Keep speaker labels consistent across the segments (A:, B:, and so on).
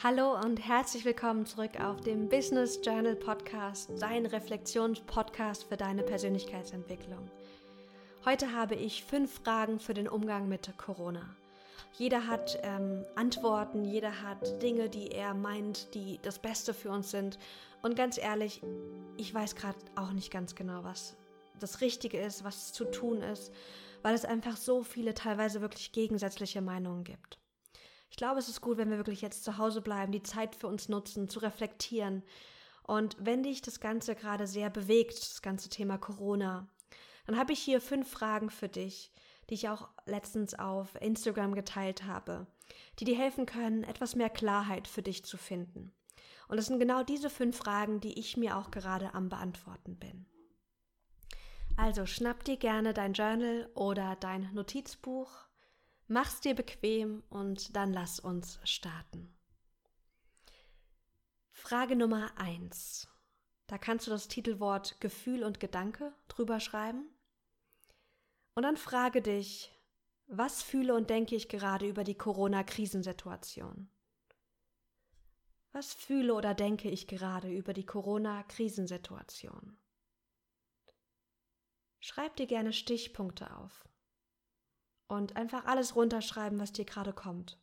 A: Hallo und herzlich willkommen zurück auf dem Business Journal Podcast, dein Reflexionspodcast für deine Persönlichkeitsentwicklung. Heute habe ich fünf Fragen für den Umgang mit Corona. Jeder hat ähm, Antworten, jeder hat Dinge, die er meint, die das Beste für uns sind. Und ganz ehrlich, ich weiß gerade auch nicht ganz genau, was das Richtige ist, was zu tun ist, weil es einfach so viele teilweise wirklich gegensätzliche Meinungen gibt. Ich glaube, es ist gut, wenn wir wirklich jetzt zu Hause bleiben, die Zeit für uns nutzen, zu reflektieren. Und wenn dich das Ganze gerade sehr bewegt, das ganze Thema Corona, dann habe ich hier fünf Fragen für dich, die ich auch letztens auf Instagram geteilt habe, die dir helfen können, etwas mehr Klarheit für dich zu finden. Und es sind genau diese fünf Fragen, die ich mir auch gerade am Beantworten bin. Also schnapp dir gerne dein Journal oder dein Notizbuch Mach's dir bequem und dann lass uns starten. Frage Nummer eins. Da kannst du das Titelwort Gefühl und Gedanke drüber schreiben. Und dann frage dich, was fühle und denke ich gerade über die Corona-Krisensituation? Was fühle oder denke ich gerade über die Corona-Krisensituation? Schreib dir gerne Stichpunkte auf und einfach alles runterschreiben, was dir gerade kommt.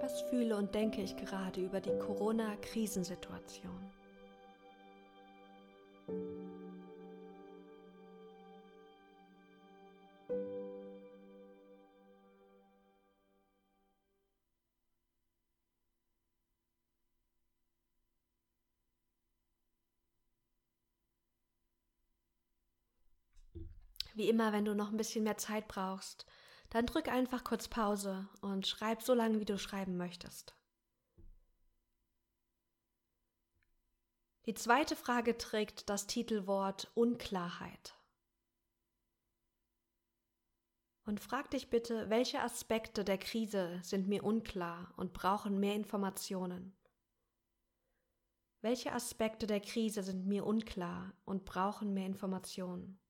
A: Was fühle und denke ich gerade über die Corona-Krisensituation? Wie immer, wenn du noch ein bisschen mehr Zeit brauchst, dann drück einfach kurz Pause und schreib so lange, wie du schreiben möchtest. Die zweite Frage trägt das Titelwort Unklarheit. Und frag dich bitte, welche Aspekte der Krise sind mir unklar und brauchen mehr Informationen? Welche Aspekte der Krise sind mir unklar und brauchen mehr Informationen?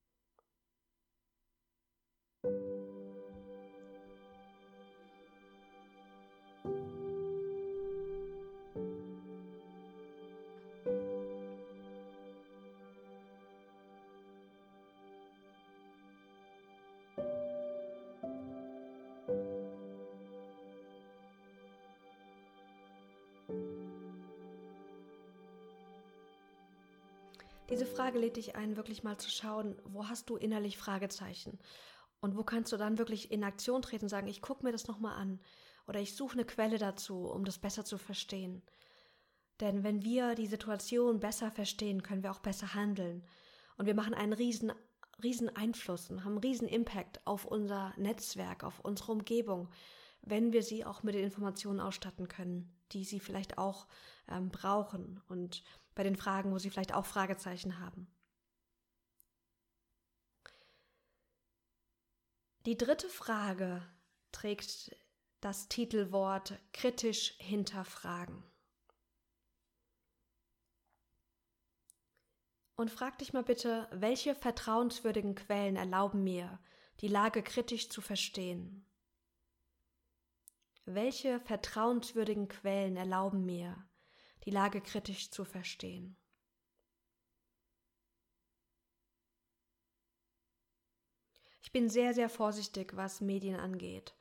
A: Diese Frage lädt dich ein, wirklich mal zu schauen, wo hast du innerlich Fragezeichen und wo kannst du dann wirklich in Aktion treten und sagen, ich gucke mir das nochmal an oder ich suche eine Quelle dazu, um das besser zu verstehen. Denn wenn wir die Situation besser verstehen, können wir auch besser handeln. Und wir machen einen riesen, riesen Einfluss und haben einen riesen Impact auf unser Netzwerk, auf unsere Umgebung, wenn wir sie auch mit den Informationen ausstatten können, die sie vielleicht auch ähm, brauchen und bei den Fragen, wo sie vielleicht auch Fragezeichen haben. Die dritte Frage trägt das Titelwort kritisch hinterfragen. Und frag dich mal bitte, welche vertrauenswürdigen Quellen erlauben mir, die Lage kritisch zu verstehen? Welche vertrauenswürdigen Quellen erlauben mir, die Lage kritisch zu verstehen? Bin sehr, sehr vorsichtig, was Medien angeht,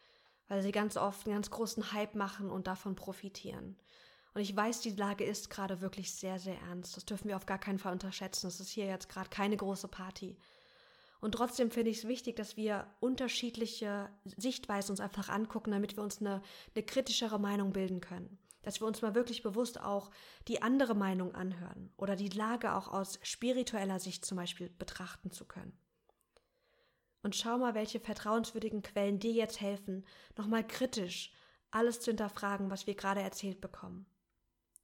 A: weil sie ganz oft einen ganz großen Hype machen und davon profitieren. Und ich weiß, die Lage ist gerade wirklich sehr, sehr ernst. Das dürfen wir auf gar keinen Fall unterschätzen. Das ist hier jetzt gerade keine große Party. Und trotzdem finde ich es wichtig, dass wir unterschiedliche Sichtweisen uns einfach angucken, damit wir uns eine, eine kritischere Meinung bilden können. Dass wir uns mal wirklich bewusst auch die andere Meinung anhören oder die Lage auch aus spiritueller Sicht zum Beispiel betrachten zu können. Und schau mal, welche vertrauenswürdigen Quellen dir jetzt helfen, nochmal kritisch alles zu hinterfragen, was wir gerade erzählt bekommen,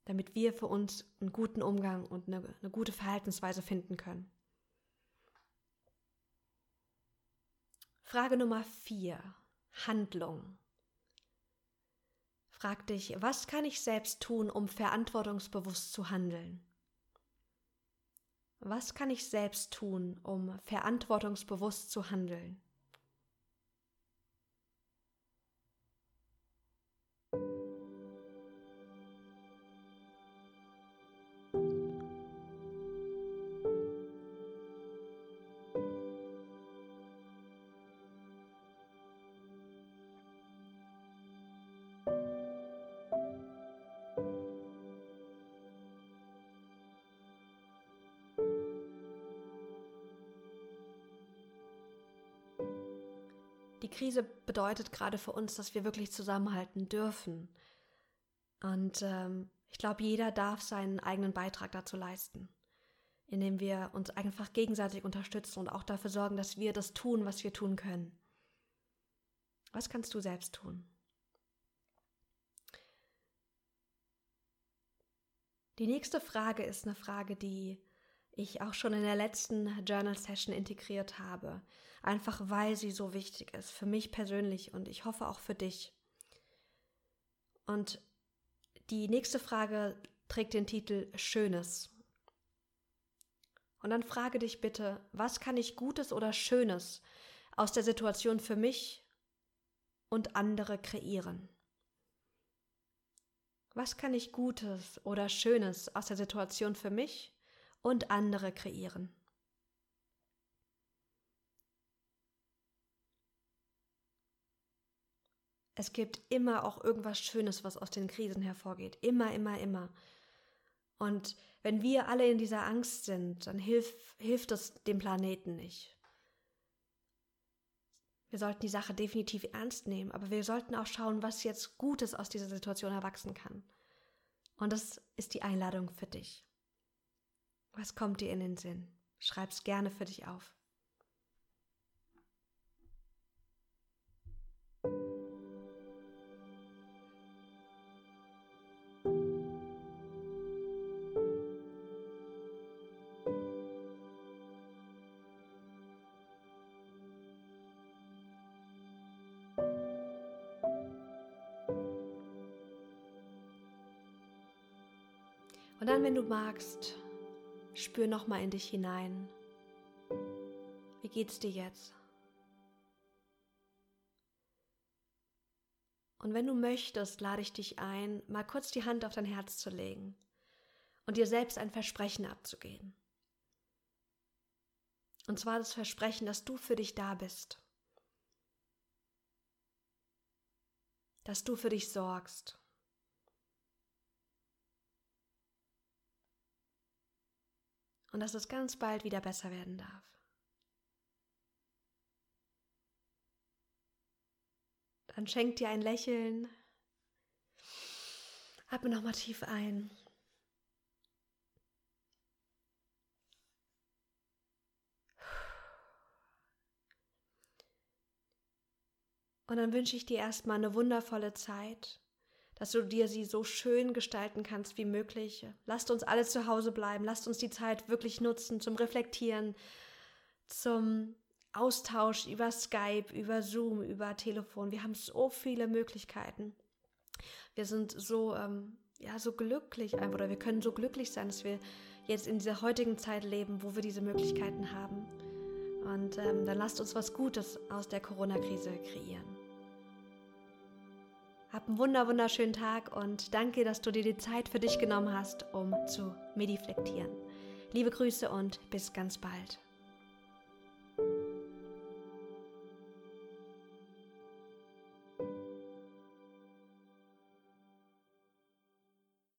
A: damit wir für uns einen guten Umgang und eine, eine gute Verhaltensweise finden können. Frage Nummer vier. Handlung. Frag dich, was kann ich selbst tun, um verantwortungsbewusst zu handeln? Was kann ich selbst tun, um verantwortungsbewusst zu handeln? Die Krise bedeutet gerade für uns, dass wir wirklich zusammenhalten dürfen. Und ähm, ich glaube, jeder darf seinen eigenen Beitrag dazu leisten, indem wir uns einfach gegenseitig unterstützen und auch dafür sorgen, dass wir das tun, was wir tun können. Was kannst du selbst tun? Die nächste Frage ist eine Frage, die ich auch schon in der letzten Journal Session integriert habe. Einfach weil sie so wichtig ist, für mich persönlich und ich hoffe auch für dich. Und die nächste Frage trägt den Titel Schönes. Und dann frage dich bitte, was kann ich Gutes oder Schönes aus der Situation für mich und andere kreieren? Was kann ich Gutes oder Schönes aus der Situation für mich und andere kreieren. Es gibt immer auch irgendwas Schönes, was aus den Krisen hervorgeht. Immer, immer, immer. Und wenn wir alle in dieser Angst sind, dann hilf, hilft es dem Planeten nicht. Wir sollten die Sache definitiv ernst nehmen, aber wir sollten auch schauen, was jetzt Gutes aus dieser Situation erwachsen kann. Und das ist die Einladung für dich. Was kommt dir in den Sinn? Schreib's gerne für dich auf. Und dann, wenn du magst, Spür nochmal in dich hinein. Wie geht's dir jetzt? Und wenn du möchtest, lade ich dich ein, mal kurz die Hand auf dein Herz zu legen und dir selbst ein Versprechen abzugeben. Und zwar das Versprechen, dass du für dich da bist. Dass du für dich sorgst. Und dass es ganz bald wieder besser werden darf. Dann schenk dir ein Lächeln. Atme nochmal tief ein. Und dann wünsche ich dir erstmal eine wundervolle Zeit dass du dir sie so schön gestalten kannst wie möglich. Lasst uns alle zu Hause bleiben, lasst uns die Zeit wirklich nutzen zum Reflektieren, zum Austausch über Skype, über Zoom, über Telefon. Wir haben so viele Möglichkeiten. Wir sind so, ähm, ja, so glücklich oder wir können so glücklich sein, dass wir jetzt in dieser heutigen Zeit leben, wo wir diese Möglichkeiten haben. Und ähm, dann lasst uns was Gutes aus der Corona-Krise kreieren. Hab einen wunder wunderschönen Tag und danke, dass du dir die Zeit für dich genommen hast, um zu mediflektieren. Liebe Grüße und bis ganz bald.